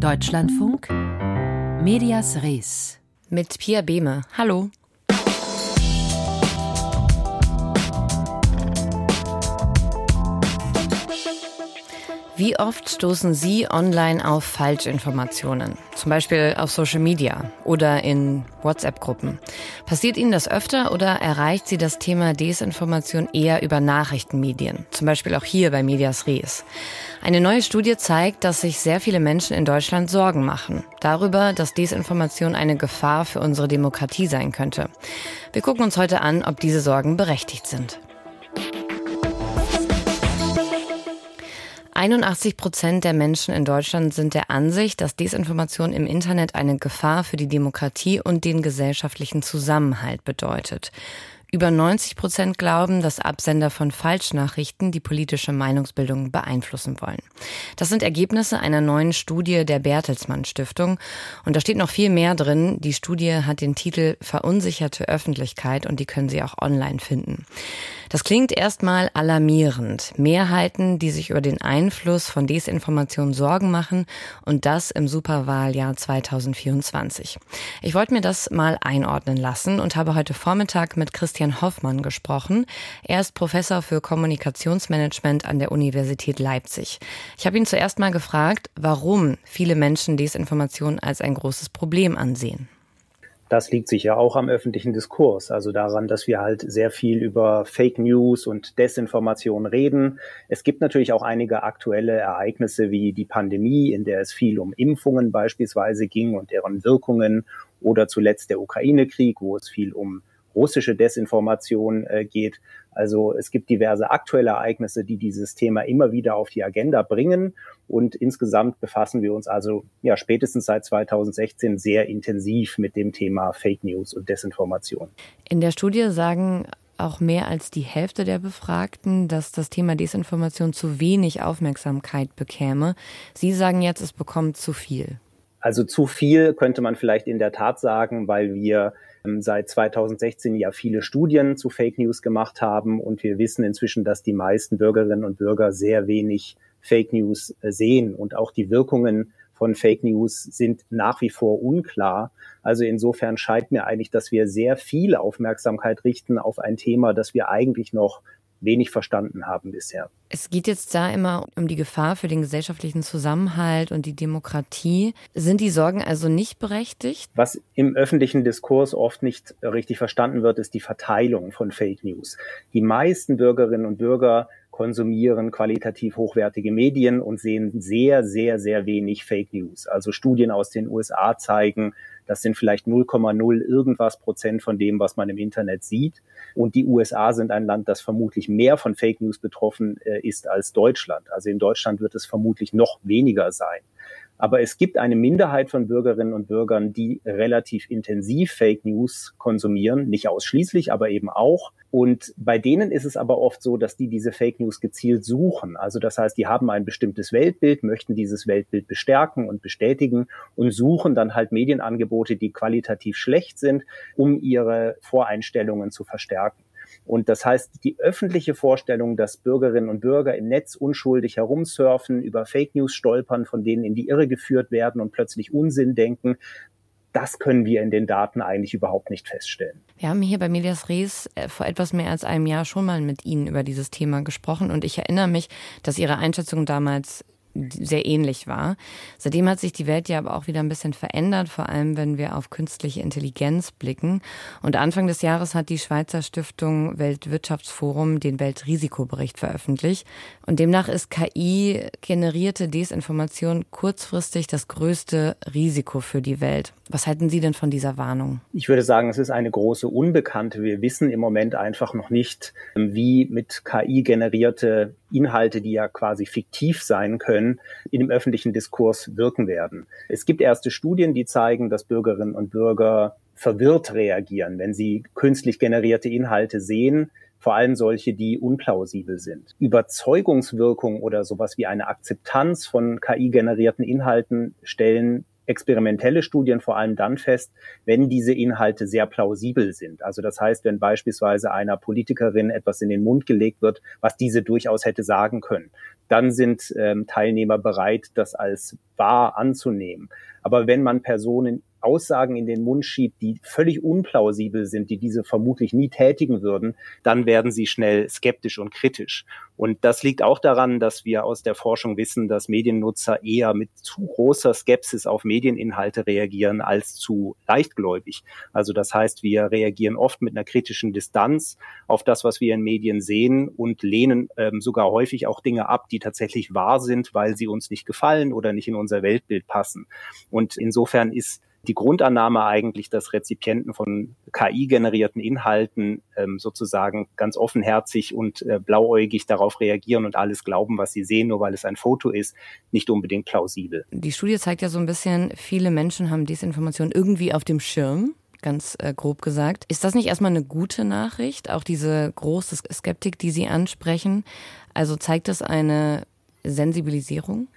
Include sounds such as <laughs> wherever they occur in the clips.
Deutschlandfunk Medias Res mit Pia Behme. Hallo. Wie oft stoßen Sie online auf Falschinformationen? Zum Beispiel auf Social Media oder in WhatsApp-Gruppen. Passiert Ihnen das öfter oder erreicht Sie das Thema Desinformation eher über Nachrichtenmedien? Zum Beispiel auch hier bei Medias Res. Eine neue Studie zeigt, dass sich sehr viele Menschen in Deutschland Sorgen machen. Darüber, dass Desinformation eine Gefahr für unsere Demokratie sein könnte. Wir gucken uns heute an, ob diese Sorgen berechtigt sind. 81 Prozent der Menschen in Deutschland sind der Ansicht, dass Desinformation im Internet eine Gefahr für die Demokratie und den gesellschaftlichen Zusammenhalt bedeutet. Über 90 Prozent glauben, dass Absender von Falschnachrichten die politische Meinungsbildung beeinflussen wollen. Das sind Ergebnisse einer neuen Studie der Bertelsmann Stiftung. Und da steht noch viel mehr drin. Die Studie hat den Titel Verunsicherte Öffentlichkeit und die können Sie auch online finden. Das klingt erstmal alarmierend. Mehrheiten, die sich über den Einfluss von Desinformation Sorgen machen und das im Superwahljahr 2024. Ich wollte mir das mal einordnen lassen und habe heute Vormittag mit Christian Hoffmann gesprochen. Er ist Professor für Kommunikationsmanagement an der Universität Leipzig. Ich habe ihn zuerst mal gefragt, warum viele Menschen Desinformation als ein großes Problem ansehen. Das liegt sicher auch am öffentlichen Diskurs, also daran, dass wir halt sehr viel über Fake News und Desinformation reden. Es gibt natürlich auch einige aktuelle Ereignisse wie die Pandemie, in der es viel um Impfungen beispielsweise ging und deren Wirkungen oder zuletzt der Ukraine-Krieg, wo es viel um russische Desinformation äh, geht. Also es gibt diverse aktuelle Ereignisse, die dieses Thema immer wieder auf die Agenda bringen. Und insgesamt befassen wir uns also ja spätestens seit 2016 sehr intensiv mit dem Thema Fake News und Desinformation. In der Studie sagen auch mehr als die Hälfte der Befragten, dass das Thema Desinformation zu wenig Aufmerksamkeit bekäme. Sie sagen jetzt, es bekommt zu viel. Also zu viel könnte man vielleicht in der Tat sagen, weil wir ähm, seit 2016 ja viele Studien zu Fake News gemacht haben und wir wissen inzwischen, dass die meisten Bürgerinnen und Bürger sehr wenig Fake News äh, sehen und auch die Wirkungen von Fake News sind nach wie vor unklar. Also insofern scheint mir eigentlich, dass wir sehr viel Aufmerksamkeit richten auf ein Thema, das wir eigentlich noch wenig verstanden haben bisher. Es geht jetzt da immer um die Gefahr für den gesellschaftlichen Zusammenhalt und die Demokratie. Sind die Sorgen also nicht berechtigt? Was im öffentlichen Diskurs oft nicht richtig verstanden wird, ist die Verteilung von Fake News. Die meisten Bürgerinnen und Bürger konsumieren qualitativ hochwertige Medien und sehen sehr, sehr, sehr wenig Fake News. Also Studien aus den USA zeigen, das sind vielleicht 0,0 irgendwas Prozent von dem, was man im Internet sieht. Und die USA sind ein Land, das vermutlich mehr von Fake News betroffen äh, ist als Deutschland. Also in Deutschland wird es vermutlich noch weniger sein. Aber es gibt eine Minderheit von Bürgerinnen und Bürgern, die relativ intensiv Fake News konsumieren, nicht ausschließlich, aber eben auch. Und bei denen ist es aber oft so, dass die diese Fake News gezielt suchen. Also das heißt, die haben ein bestimmtes Weltbild, möchten dieses Weltbild bestärken und bestätigen und suchen dann halt Medienangebote, die qualitativ schlecht sind, um ihre Voreinstellungen zu verstärken. Und das heißt, die öffentliche Vorstellung, dass Bürgerinnen und Bürger im Netz unschuldig herumsurfen, über Fake News stolpern, von denen in die Irre geführt werden und plötzlich Unsinn denken, das können wir in den Daten eigentlich überhaupt nicht feststellen. Wir haben hier bei Medias Res äh, vor etwas mehr als einem Jahr schon mal mit Ihnen über dieses Thema gesprochen und ich erinnere mich, dass Ihre Einschätzung damals sehr ähnlich war. Seitdem hat sich die Welt ja aber auch wieder ein bisschen verändert, vor allem wenn wir auf künstliche Intelligenz blicken. Und Anfang des Jahres hat die Schweizer Stiftung Weltwirtschaftsforum den Weltrisikobericht veröffentlicht. Und demnach ist KI generierte Desinformation kurzfristig das größte Risiko für die Welt. Was halten Sie denn von dieser Warnung? Ich würde sagen, es ist eine große Unbekannte. Wir wissen im Moment einfach noch nicht, wie mit KI generierte Inhalte, die ja quasi fiktiv sein können, in dem öffentlichen Diskurs wirken werden. Es gibt erste Studien, die zeigen, dass Bürgerinnen und Bürger verwirrt reagieren, wenn sie künstlich generierte Inhalte sehen, vor allem solche, die unplausibel sind. Überzeugungswirkung oder sowas wie eine Akzeptanz von KI-generierten Inhalten stellen experimentelle Studien vor allem dann fest, wenn diese Inhalte sehr plausibel sind. Also das heißt, wenn beispielsweise einer Politikerin etwas in den Mund gelegt wird, was diese durchaus hätte sagen können. dann sind ähm, Teilnehmer bereit, das als wahr anzunehmen. Aber wenn man Personen Aussagen in den Mund schiebt, die völlig unplausibel sind, die diese vermutlich nie tätigen würden, dann werden sie schnell skeptisch und kritisch. Und das liegt auch daran, dass wir aus der Forschung wissen, dass Mediennutzer eher mit zu großer Skepsis auf Medieninhalte reagieren als zu leichtgläubig. Also das heißt, wir reagieren oft mit einer kritischen Distanz auf das, was wir in Medien sehen und lehnen ähm, sogar häufig auch Dinge ab, die tatsächlich wahr sind, weil sie uns nicht gefallen oder nicht in unser Weltbild passen. Und insofern ist die Grundannahme eigentlich, dass Rezipienten von KI-generierten Inhalten ähm, sozusagen ganz offenherzig und äh, blauäugig darauf reagieren und alles glauben, was sie sehen, nur weil es ein Foto ist, nicht unbedingt plausibel. Die Studie zeigt ja so ein bisschen, viele Menschen haben Desinformation irgendwie auf dem Schirm ganz äh, grob gesagt. Ist das nicht erstmal eine gute Nachricht, auch diese große Skeptik, die Sie ansprechen? Also zeigt das eine Sensibilisierung?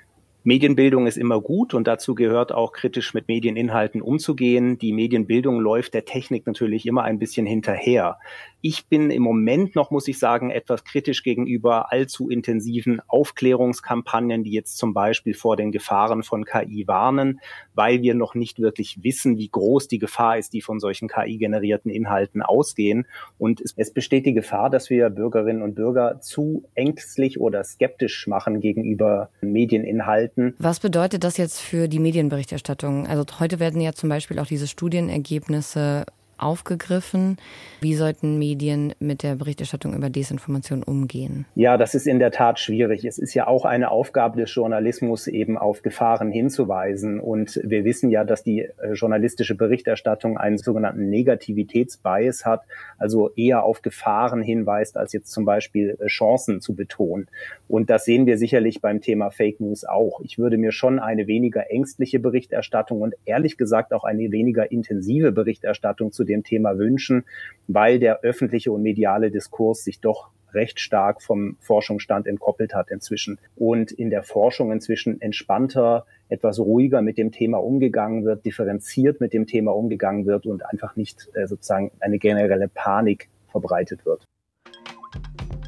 Medienbildung ist immer gut und dazu gehört auch kritisch mit Medieninhalten umzugehen. Die Medienbildung läuft der Technik natürlich immer ein bisschen hinterher. Ich bin im Moment noch, muss ich sagen, etwas kritisch gegenüber allzu intensiven Aufklärungskampagnen, die jetzt zum Beispiel vor den Gefahren von KI warnen, weil wir noch nicht wirklich wissen, wie groß die Gefahr ist, die von solchen KI-generierten Inhalten ausgehen. Und es, es besteht die Gefahr, dass wir Bürgerinnen und Bürger zu ängstlich oder skeptisch machen gegenüber Medieninhalten halten. Was bedeutet das jetzt für die Medienberichterstattung? Also heute werden ja zum Beispiel auch diese Studienergebnisse aufgegriffen. Wie sollten Medien mit der Berichterstattung über Desinformation umgehen? Ja, das ist in der Tat schwierig. Es ist ja auch eine Aufgabe des Journalismus, eben auf Gefahren hinzuweisen. Und wir wissen ja, dass die äh, journalistische Berichterstattung einen sogenannten Negativitätsbias hat, also eher auf Gefahren hinweist, als jetzt zum Beispiel äh, Chancen zu betonen. Und das sehen wir sicherlich beim Thema Fake News auch. Ich würde mir schon eine weniger ängstliche Berichterstattung und ehrlich gesagt auch eine weniger intensive Berichterstattung zu dem Thema wünschen, weil der öffentliche und mediale Diskurs sich doch recht stark vom Forschungsstand entkoppelt hat inzwischen und in der Forschung inzwischen entspannter, etwas ruhiger mit dem Thema umgegangen wird, differenziert mit dem Thema umgegangen wird und einfach nicht äh, sozusagen eine generelle Panik verbreitet wird.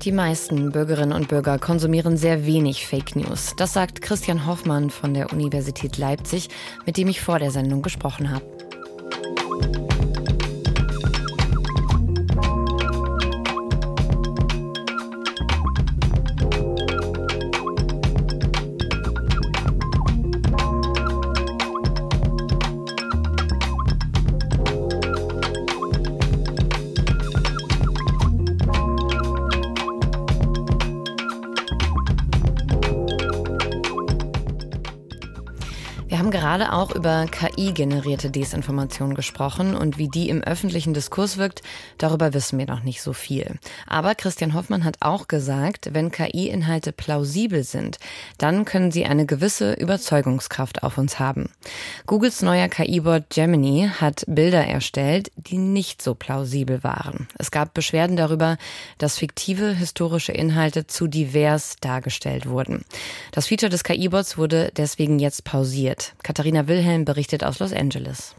Die meisten Bürgerinnen und Bürger konsumieren sehr wenig Fake News. Das sagt Christian Hoffmann von der Universität Leipzig, mit dem ich vor der Sendung gesprochen habe. Gerade auch über KI-generierte Desinformation gesprochen und wie die im öffentlichen Diskurs wirkt. Darüber wissen wir noch nicht so viel. Aber Christian Hoffmann hat auch gesagt, wenn KI-Inhalte plausibel sind, dann können sie eine gewisse Überzeugungskraft auf uns haben. Googles neuer KI-Bot Gemini hat Bilder erstellt, die nicht so plausibel waren. Es gab Beschwerden darüber, dass fiktive historische Inhalte zu divers dargestellt wurden. Das Feature des KI-Bots wurde deswegen jetzt pausiert. Katharina Wilhelm berichtet aus Los Angeles.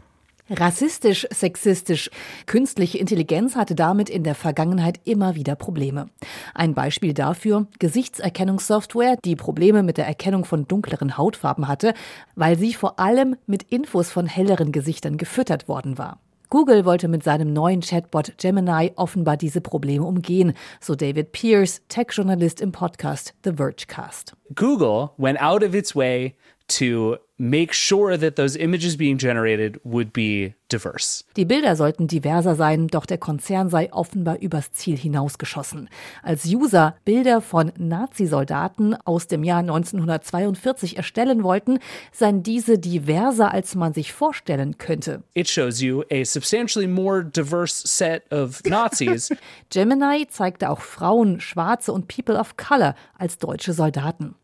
Rassistisch, sexistisch. Künstliche Intelligenz hatte damit in der Vergangenheit immer wieder Probleme. Ein Beispiel dafür Gesichtserkennungssoftware, die Probleme mit der Erkennung von dunkleren Hautfarben hatte, weil sie vor allem mit Infos von helleren Gesichtern gefüttert worden war. Google wollte mit seinem neuen Chatbot Gemini offenbar diese Probleme umgehen, so David Pierce, Tech-Journalist im Podcast The Vergecast. Google went out of its way to make sure that those images being generated would be diverse. Die Bilder sollten diverser sein, doch der Konzern sei offenbar übers Ziel hinausgeschossen. Als User Bilder von Nazi-Soldaten aus dem Jahr 1942 erstellen wollten, seien diese diverser, als man sich vorstellen könnte. It shows you a substantially more diverse set of <laughs> Nazis. Gemini zeigte auch Frauen, Schwarze und People of Color als deutsche Soldaten.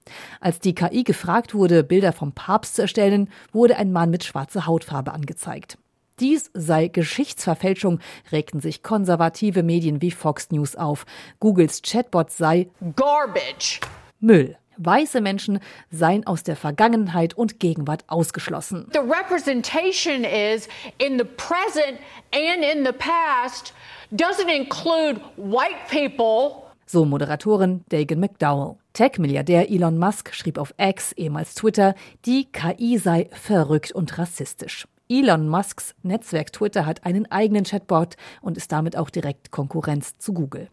Als die KI gefragt wurde, Bilder vom Papst zu erstellen, wurde ein Mann mit schwarzer Hautfarbe angezeigt. Dies sei Geschichtsverfälschung, regten sich konservative Medien wie Fox News auf. Googles Chatbot sei Garbage. Müll. Weiße Menschen seien aus der Vergangenheit und Gegenwart ausgeschlossen. The representation is in the present and in the past doesn't include white people. So Moderatorin Dagan McDowell. Tech-Milliardär Elon Musk schrieb auf X, ehemals Twitter, die KI sei verrückt und rassistisch. Elon Musks Netzwerk Twitter hat einen eigenen Chatbot und ist damit auch direkt Konkurrenz zu Google.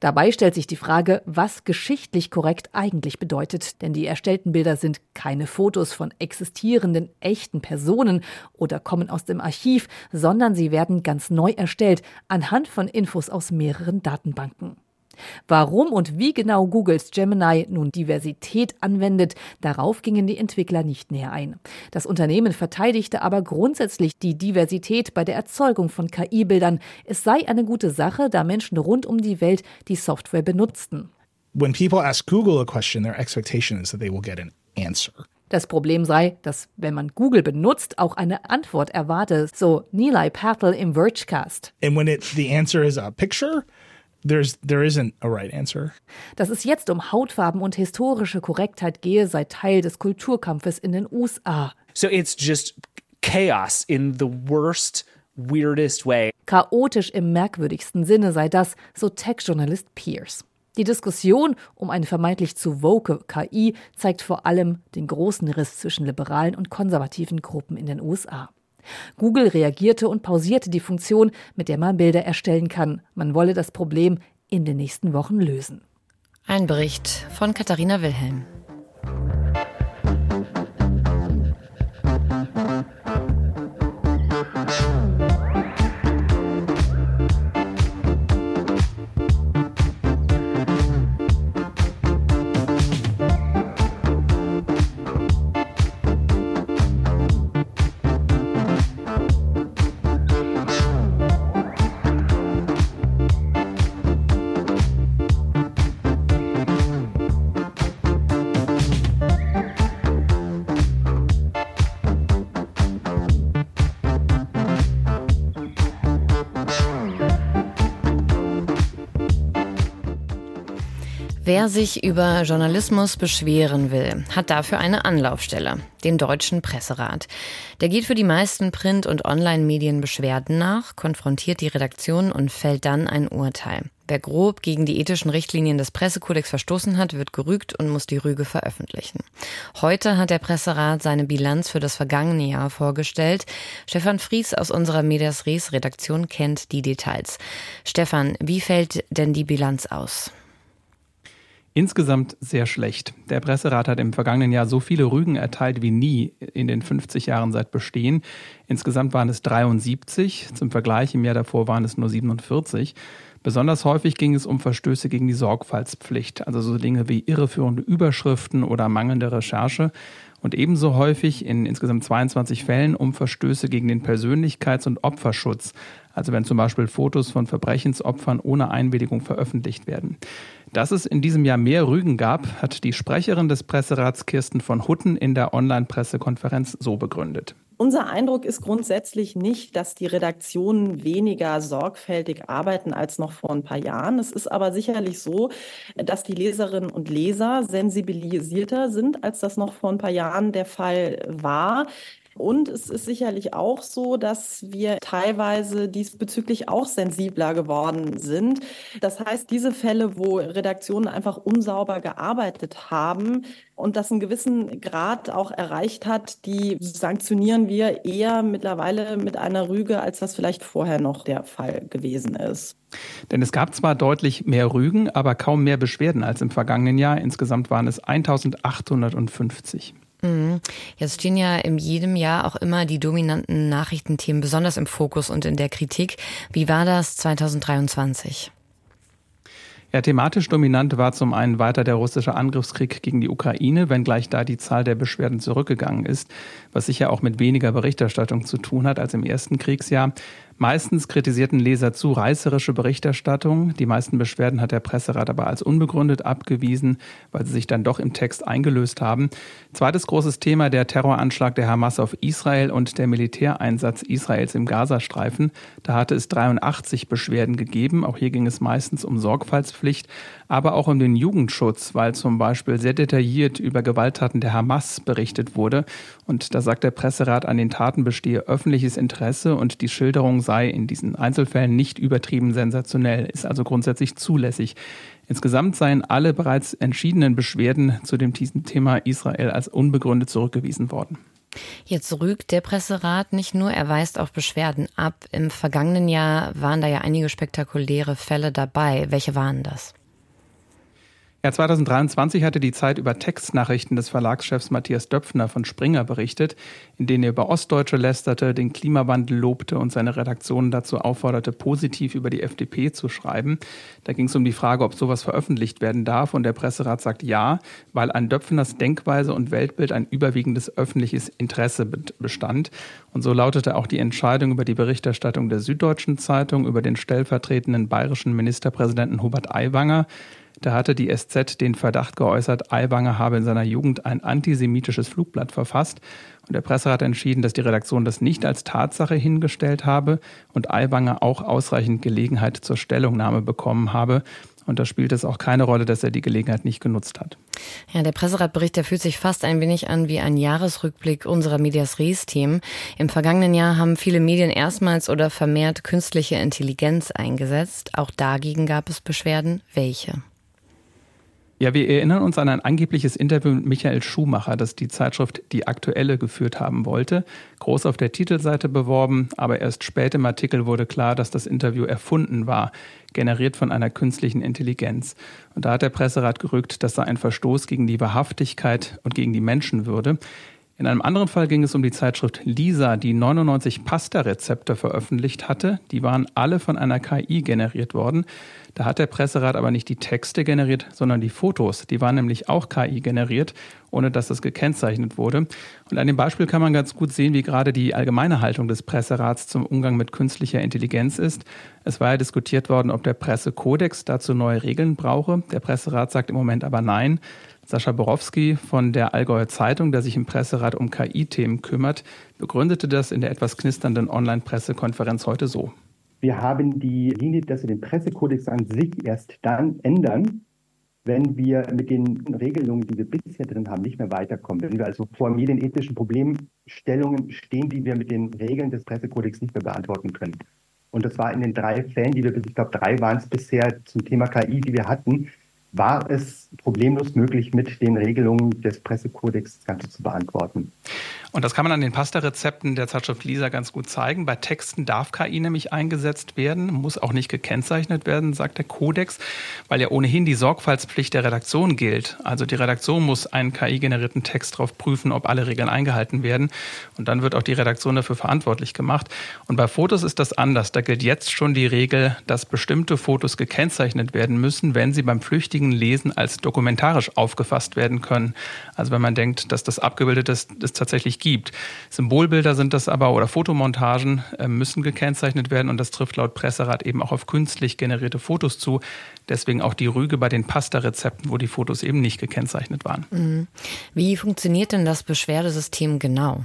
Dabei stellt sich die Frage, was geschichtlich korrekt eigentlich bedeutet, denn die erstellten Bilder sind keine Fotos von existierenden echten Personen oder kommen aus dem Archiv, sondern sie werden ganz neu erstellt anhand von Infos aus mehreren Datenbanken. Warum und wie genau Googles Gemini nun Diversität anwendet, darauf gingen die Entwickler nicht näher ein. Das Unternehmen verteidigte aber grundsätzlich die Diversität bei der Erzeugung von KI-Bildern. Es sei eine gute Sache, da Menschen rund um die Welt die Software benutzten. When people ask Google a question, their expectation is that they will get an answer. Das Problem sei, dass wenn man Google benutzt, auch eine Antwort erwarte, so Nilay Patel im Vergecast. And when it the answer is a picture, There's, there isn't a right answer. Dass es jetzt um Hautfarben und historische Korrektheit gehe, sei Teil des Kulturkampfes in den USA. So it's just chaos in the worst weirdest way. Chaotisch im merkwürdigsten Sinne sei das, so Tech-Journalist Pierce. Die Diskussion um eine vermeintlich zu woke KI zeigt vor allem den großen Riss zwischen liberalen und konservativen Gruppen in den USA. Google reagierte und pausierte die Funktion, mit der man Bilder erstellen kann. Man wolle das Problem in den nächsten Wochen lösen. Ein Bericht von Katharina Wilhelm. Wer sich über Journalismus beschweren will, hat dafür eine Anlaufstelle, den Deutschen Presserat. Der geht für die meisten Print- und Online-Medien Beschwerden nach, konfrontiert die Redaktion und fällt dann ein Urteil. Wer grob gegen die ethischen Richtlinien des Pressekodex verstoßen hat, wird gerügt und muss die Rüge veröffentlichen. Heute hat der Presserat seine Bilanz für das vergangene Jahr vorgestellt. Stefan Fries aus unserer Medias Res Redaktion kennt die Details. Stefan, wie fällt denn die Bilanz aus? Insgesamt sehr schlecht. Der Presserat hat im vergangenen Jahr so viele Rügen erteilt wie nie in den 50 Jahren seit Bestehen. Insgesamt waren es 73. Zum Vergleich im Jahr davor waren es nur 47. Besonders häufig ging es um Verstöße gegen die Sorgfaltspflicht, also so Dinge wie irreführende Überschriften oder mangelnde Recherche. Und ebenso häufig in insgesamt 22 Fällen um Verstöße gegen den Persönlichkeits- und Opferschutz, also wenn zum Beispiel Fotos von Verbrechensopfern ohne Einwilligung veröffentlicht werden. Dass es in diesem Jahr mehr Rügen gab, hat die Sprecherin des Presserats Kirsten von Hutten in der Online-Pressekonferenz so begründet. Unser Eindruck ist grundsätzlich nicht, dass die Redaktionen weniger sorgfältig arbeiten als noch vor ein paar Jahren. Es ist aber sicherlich so, dass die Leserinnen und Leser sensibilisierter sind, als das noch vor ein paar Jahren der Fall war. Und es ist sicherlich auch so, dass wir teilweise diesbezüglich auch sensibler geworden sind. Das heißt, diese Fälle, wo Redaktionen einfach unsauber gearbeitet haben und das einen gewissen Grad auch erreicht hat, die sanktionieren wir eher mittlerweile mit einer Rüge, als das vielleicht vorher noch der Fall gewesen ist. Denn es gab zwar deutlich mehr Rügen, aber kaum mehr Beschwerden als im vergangenen Jahr. Insgesamt waren es 1850. Mhm. Jetzt stehen ja in jedem Jahr auch immer die dominanten Nachrichtenthemen besonders im Fokus und in der Kritik. Wie war das 2023? Ja, thematisch dominant war zum einen weiter der russische Angriffskrieg gegen die Ukraine, wenngleich da die Zahl der Beschwerden zurückgegangen ist, was sicher auch mit weniger Berichterstattung zu tun hat als im ersten Kriegsjahr. Meistens kritisierten Leser zu reißerische Berichterstattung. Die meisten Beschwerden hat der Presserat aber als unbegründet abgewiesen, weil sie sich dann doch im Text eingelöst haben. Zweites großes Thema der Terroranschlag der Hamas auf Israel und der Militäreinsatz Israels im Gazastreifen. Da hatte es 83 Beschwerden gegeben. Auch hier ging es meistens um Sorgfaltspflicht, aber auch um den Jugendschutz, weil zum Beispiel sehr detailliert über Gewalttaten der Hamas berichtet wurde. Und da sagt der Presserat, an den Taten bestehe öffentliches Interesse und die Schilderung sei in diesen Einzelfällen nicht übertrieben sensationell, ist also grundsätzlich zulässig. Insgesamt seien alle bereits entschiedenen Beschwerden zu dem Thema Israel als unbegründet zurückgewiesen worden. Jetzt rügt der Presserat nicht nur, er weist auch Beschwerden ab. Im vergangenen Jahr waren da ja einige spektakuläre Fälle dabei. Welche waren das? Ja, 2023 hatte die Zeit über Textnachrichten des Verlagschefs Matthias Döpfner von Springer berichtet, in denen er über Ostdeutsche lästerte, den Klimawandel lobte und seine Redaktion dazu aufforderte, positiv über die FDP zu schreiben. Da ging es um die Frage, ob sowas veröffentlicht werden darf und der Presserat sagt ja, weil an Döpfners Denkweise und Weltbild ein überwiegendes öffentliches Interesse bestand. Und so lautete auch die Entscheidung über die Berichterstattung der Süddeutschen Zeitung über den stellvertretenden bayerischen Ministerpräsidenten Hubert Aiwanger. Da hatte die SZ den Verdacht geäußert, Aiwanger habe in seiner Jugend ein antisemitisches Flugblatt verfasst. Und der Presserat entschieden, dass die Redaktion das nicht als Tatsache hingestellt habe und Aiwanger auch ausreichend Gelegenheit zur Stellungnahme bekommen habe. Und da spielt es auch keine Rolle, dass er die Gelegenheit nicht genutzt hat. Ja, der Presseratbericht, der fühlt sich fast ein wenig an wie ein Jahresrückblick unserer Medias Res-Team. Im vergangenen Jahr haben viele Medien erstmals oder vermehrt künstliche Intelligenz eingesetzt. Auch dagegen gab es Beschwerden. Welche? Ja, wir erinnern uns an ein angebliches Interview mit Michael Schumacher, das die Zeitschrift Die Aktuelle geführt haben wollte. Groß auf der Titelseite beworben, aber erst spät im Artikel wurde klar, dass das Interview erfunden war, generiert von einer künstlichen Intelligenz. Und da hat der Presserat gerückt, das sei ein Verstoß gegen die Wahrhaftigkeit und gegen die Menschenwürde. In einem anderen Fall ging es um die Zeitschrift Lisa, die 99 Pasta-Rezepte veröffentlicht hatte. Die waren alle von einer KI generiert worden. Da hat der Presserat aber nicht die Texte generiert, sondern die Fotos. Die waren nämlich auch KI generiert, ohne dass das gekennzeichnet wurde. Und an dem Beispiel kann man ganz gut sehen, wie gerade die allgemeine Haltung des Presserats zum Umgang mit künstlicher Intelligenz ist. Es war ja diskutiert worden, ob der Pressekodex dazu neue Regeln brauche. Der Presserat sagt im Moment aber nein. Sascha Borowski von der Allgäuer Zeitung, der sich im Presserat um KI-Themen kümmert, begründete das in der etwas knisternden Online-Pressekonferenz heute so. Wir haben die Linie, dass wir den Pressekodex an sich erst dann ändern, wenn wir mit den Regelungen, die wir bisher drin haben, nicht mehr weiterkommen. Wenn wir also vor medienethischen Problemstellungen stehen, die wir mit den Regeln des Pressekodex nicht mehr beantworten können. Und das war in den drei Fällen, die wir, ich glaube, drei waren es bisher zum Thema KI, die wir hatten, war es problemlos möglich, mit den Regelungen des Pressekodex das Ganze zu beantworten. Und das kann man an den Pasta-Rezepten der Zeitschrift Lisa ganz gut zeigen. Bei Texten darf KI nämlich eingesetzt werden, muss auch nicht gekennzeichnet werden, sagt der Kodex, weil ja ohnehin die Sorgfaltspflicht der Redaktion gilt. Also die Redaktion muss einen KI-generierten Text darauf prüfen, ob alle Regeln eingehalten werden. Und dann wird auch die Redaktion dafür verantwortlich gemacht. Und bei Fotos ist das anders. Da gilt jetzt schon die Regel, dass bestimmte Fotos gekennzeichnet werden müssen, wenn sie beim flüchtigen Lesen als dokumentarisch aufgefasst werden können. Also wenn man denkt, dass das abgebildet ist, ist tatsächlich gibt. Symbolbilder sind das aber oder Fotomontagen äh, müssen gekennzeichnet werden und das trifft laut Presserat eben auch auf künstlich generierte Fotos zu. Deswegen auch die Rüge bei den Pasta-Rezepten, wo die Fotos eben nicht gekennzeichnet waren. Mhm. Wie funktioniert denn das Beschwerdesystem genau?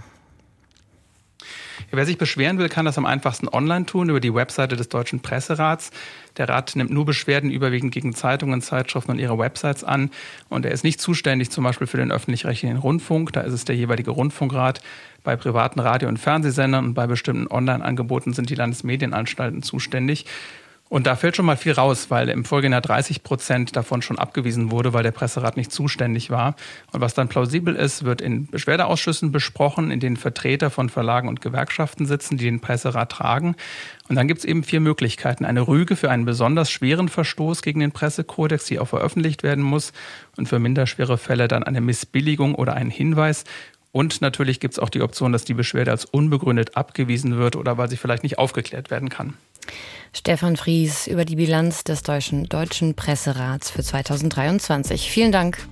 Wer sich beschweren will, kann das am einfachsten online tun über die Webseite des Deutschen Presserats. Der Rat nimmt nur Beschwerden überwiegend gegen Zeitungen, Zeitschriften und ihre Websites an. Und er ist nicht zuständig zum Beispiel für den öffentlich-rechtlichen Rundfunk. Da ist es der jeweilige Rundfunkrat. Bei privaten Radio- und Fernsehsendern und bei bestimmten Online-Angeboten sind die Landesmedienanstalten zuständig. Und da fällt schon mal viel raus, weil im Folgejahr 30 Prozent davon schon abgewiesen wurde, weil der Presserat nicht zuständig war. Und was dann plausibel ist, wird in Beschwerdeausschüssen besprochen, in denen Vertreter von Verlagen und Gewerkschaften sitzen, die den Presserat tragen. Und dann gibt es eben vier Möglichkeiten. Eine Rüge für einen besonders schweren Verstoß gegen den Pressekodex, die auch veröffentlicht werden muss. Und für minder schwere Fälle dann eine Missbilligung oder einen Hinweis. Und natürlich gibt es auch die Option, dass die Beschwerde als unbegründet abgewiesen wird oder weil sie vielleicht nicht aufgeklärt werden kann. Stefan Fries über die Bilanz des Deutschen, Deutschen Presserats für 2023. Vielen Dank.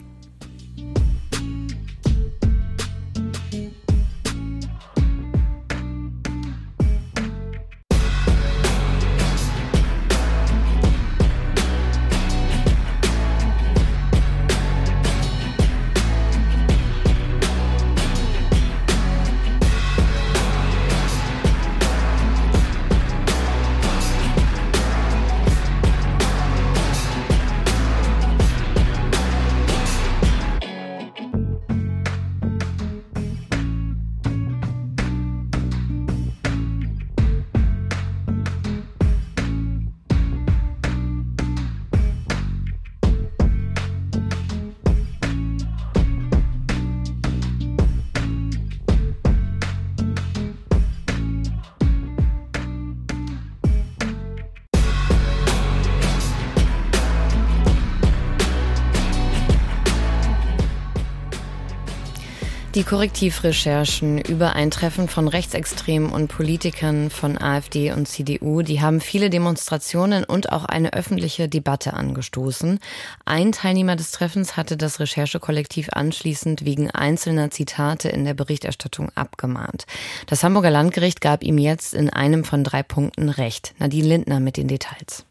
Korrektivrecherchen über ein Treffen von Rechtsextremen und Politikern von AfD und CDU, die haben viele Demonstrationen und auch eine öffentliche Debatte angestoßen. Ein Teilnehmer des Treffens hatte das Recherchekollektiv anschließend wegen einzelner Zitate in der Berichterstattung abgemahnt. Das Hamburger Landgericht gab ihm jetzt in einem von drei Punkten Recht. Nadine Lindner mit den Details.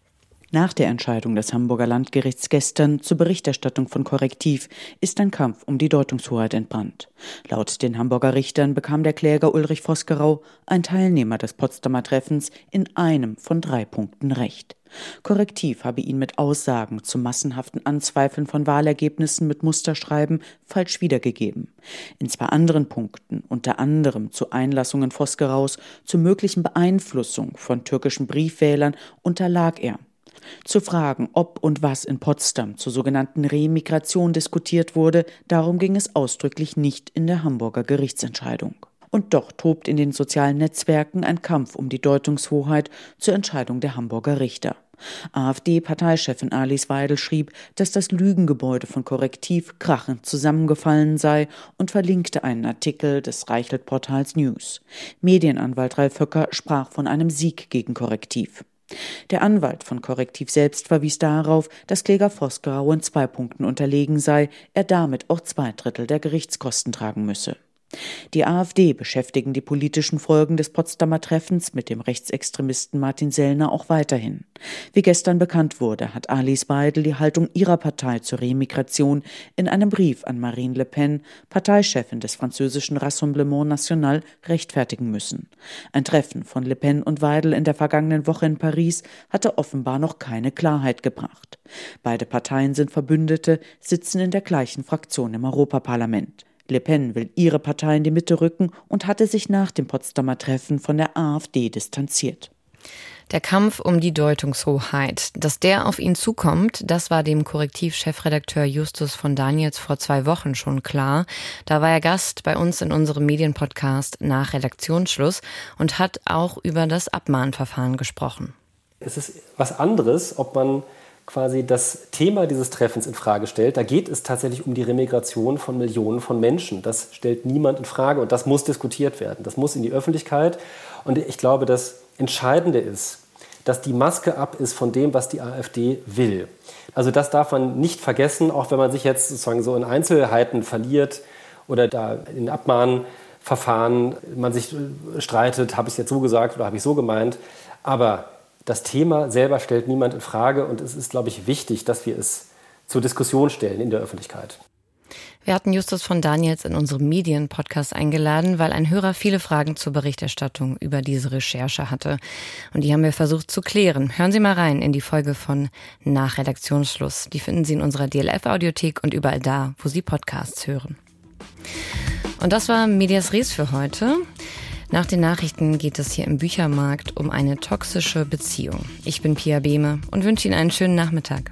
Nach der Entscheidung des Hamburger Landgerichts gestern zur Berichterstattung von Korrektiv ist ein Kampf um die Deutungshoheit entbrannt. Laut den Hamburger Richtern bekam der Kläger Ulrich Vosgerau, ein Teilnehmer des Potsdamer Treffens, in einem von drei Punkten Recht. Korrektiv habe ihn mit Aussagen zu massenhaften Anzweifeln von Wahlergebnissen mit Musterschreiben falsch wiedergegeben. In zwei anderen Punkten, unter anderem zu Einlassungen Vosgeraus, zu möglichen Beeinflussung von türkischen Briefwählern, unterlag er. Zu fragen, ob und was in Potsdam zur sogenannten Remigration diskutiert wurde, darum ging es ausdrücklich nicht in der Hamburger Gerichtsentscheidung. Und doch tobt in den sozialen Netzwerken ein Kampf um die Deutungshoheit zur Entscheidung der Hamburger Richter. AfD-Parteichefin Alice Weidel schrieb, dass das Lügengebäude von Korrektiv krachend zusammengefallen sei und verlinkte einen Artikel des Reichelt-Portals News. Medienanwalt Ralf Höcker sprach von einem Sieg gegen Korrektiv. Der Anwalt von Korrektiv selbst verwies darauf, dass Kläger Vosgerau in zwei Punkten unterlegen sei, er damit auch zwei Drittel der Gerichtskosten tragen müsse. Die AfD beschäftigen die politischen Folgen des Potsdamer Treffens mit dem Rechtsextremisten Martin Sellner auch weiterhin. Wie gestern bekannt wurde, hat Alice Weidel die Haltung ihrer Partei zur Remigration in einem Brief an Marine Le Pen, Parteichefin des französischen Rassemblement National, rechtfertigen müssen. Ein Treffen von Le Pen und Weidel in der vergangenen Woche in Paris hatte offenbar noch keine Klarheit gebracht. Beide Parteien sind Verbündete, sitzen in der gleichen Fraktion im Europaparlament. Le Pen will ihre Partei in die Mitte rücken und hatte sich nach dem Potsdamer Treffen von der AfD distanziert. Der Kampf um die Deutungshoheit. Dass der auf ihn zukommt, das war dem Korrektiv-Chefredakteur Justus von Daniels vor zwei Wochen schon klar. Da war er Gast bei uns in unserem Medienpodcast nach Redaktionsschluss und hat auch über das Abmahnverfahren gesprochen. Es ist was anderes, ob man quasi das Thema dieses Treffens in Frage stellt. Da geht es tatsächlich um die Remigration von Millionen von Menschen. Das stellt niemand in Frage und das muss diskutiert werden. Das muss in die Öffentlichkeit. Und ich glaube, das Entscheidende ist, dass die Maske ab ist von dem, was die AfD will. Also das darf man nicht vergessen, auch wenn man sich jetzt sozusagen so in Einzelheiten verliert oder da in Abmahnverfahren man sich streitet, habe ich es jetzt so gesagt oder habe ich so gemeint. Aber das Thema selber stellt niemand in Frage und es ist, glaube ich, wichtig, dass wir es zur Diskussion stellen in der Öffentlichkeit. Wir hatten Justus von Daniels in unserem Medienpodcast eingeladen, weil ein Hörer viele Fragen zur Berichterstattung über diese Recherche hatte. Und die haben wir versucht zu klären. Hören Sie mal rein in die Folge von Nach Redaktionsschluss. Die finden Sie in unserer DLF-Audiothek und überall da, wo Sie Podcasts hören. Und das war Medias Res für heute. Nach den Nachrichten geht es hier im Büchermarkt um eine toxische Beziehung. Ich bin Pia Behme und wünsche Ihnen einen schönen Nachmittag.